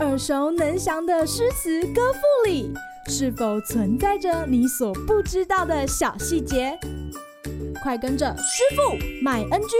耳熟能详的诗词歌赋里，是否存在着你所不知道的小细节？快跟着师傅麦恩居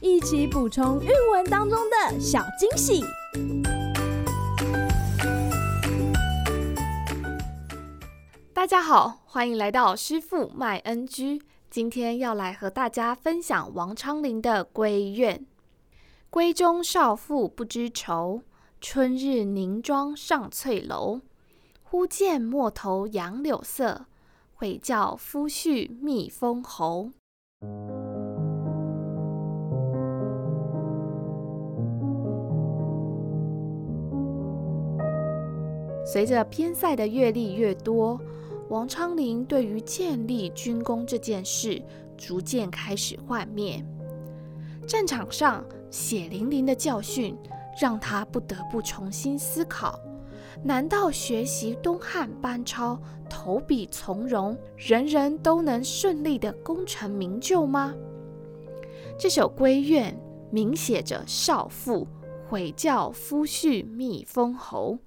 一起补充韵文当中的小惊喜！大家好，欢迎来到师傅麦恩居。今天要来和大家分享王昌龄的《闺怨》：闺中少妇不知愁，春日凝妆上翠楼。忽见陌头杨柳色，悔教夫婿觅封侯。随着边塞的阅历越多，王昌龄对于建立军功这件事逐渐开始幻灭。战场上血淋淋的教训让他不得不重新思考：难道学习东汉班超，投笔从戎，人人都能顺利的功成名就吗？这首闺怨明写着少妇悔教夫婿觅封侯，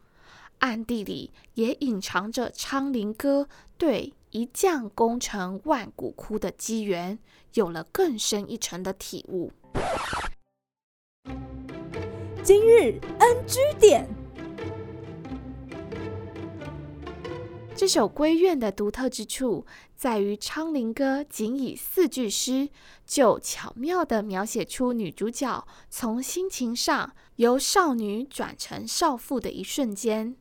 暗地里也隐藏着昌龄哥对一将功成万骨枯的机缘有了更深一层的体悟。今日 NG 点。这首闺怨的独特之处在于，昌龄歌仅以四句诗，就巧妙地描写出女主角从心情上由少女转成少妇的一瞬间。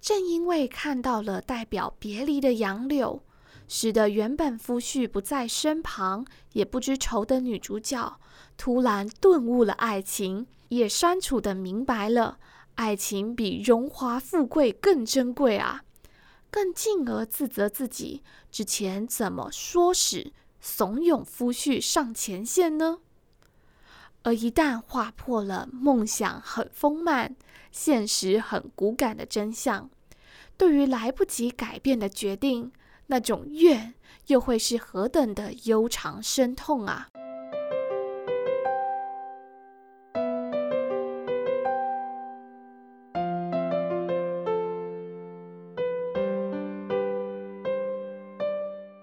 正因为看到了代表别离的杨柳，使得原本夫婿不在身旁也不知愁的女主角，突然顿悟了爱情，也删除的明白了爱情比荣华富贵更珍贵啊！更进而自责自己之前怎么说使怂恿夫婿上前线呢？而一旦划破了梦想很丰满、现实很骨感的真相，对于来不及改变的决定，那种怨又会是何等的悠长深痛啊！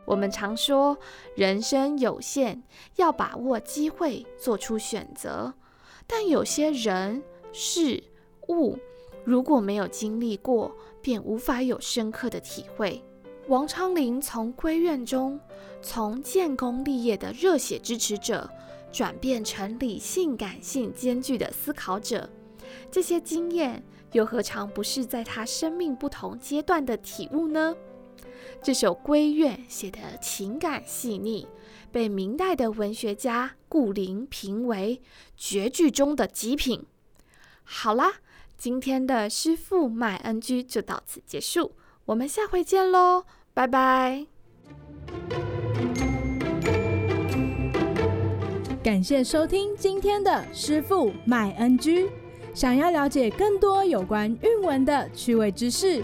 我们常说，人生有限，要把握机会，做出选择。但有些人、事、物，如果没有经历过，便无法有深刻的体会。王昌龄从闺怨中，从建功立业的热血支持者，转变成理性感性兼具的思考者。这些经验，又何尝不是在他生命不同阶段的体悟呢？这首闺怨写的情感细腻，被明代的文学家顾龄评为绝句中的极品。好啦，今天的师傅麦恩居就到此结束，我们下回见喽，拜拜。感谢收听今天的师傅麦恩居，想要了解更多有关韵文的趣味知识，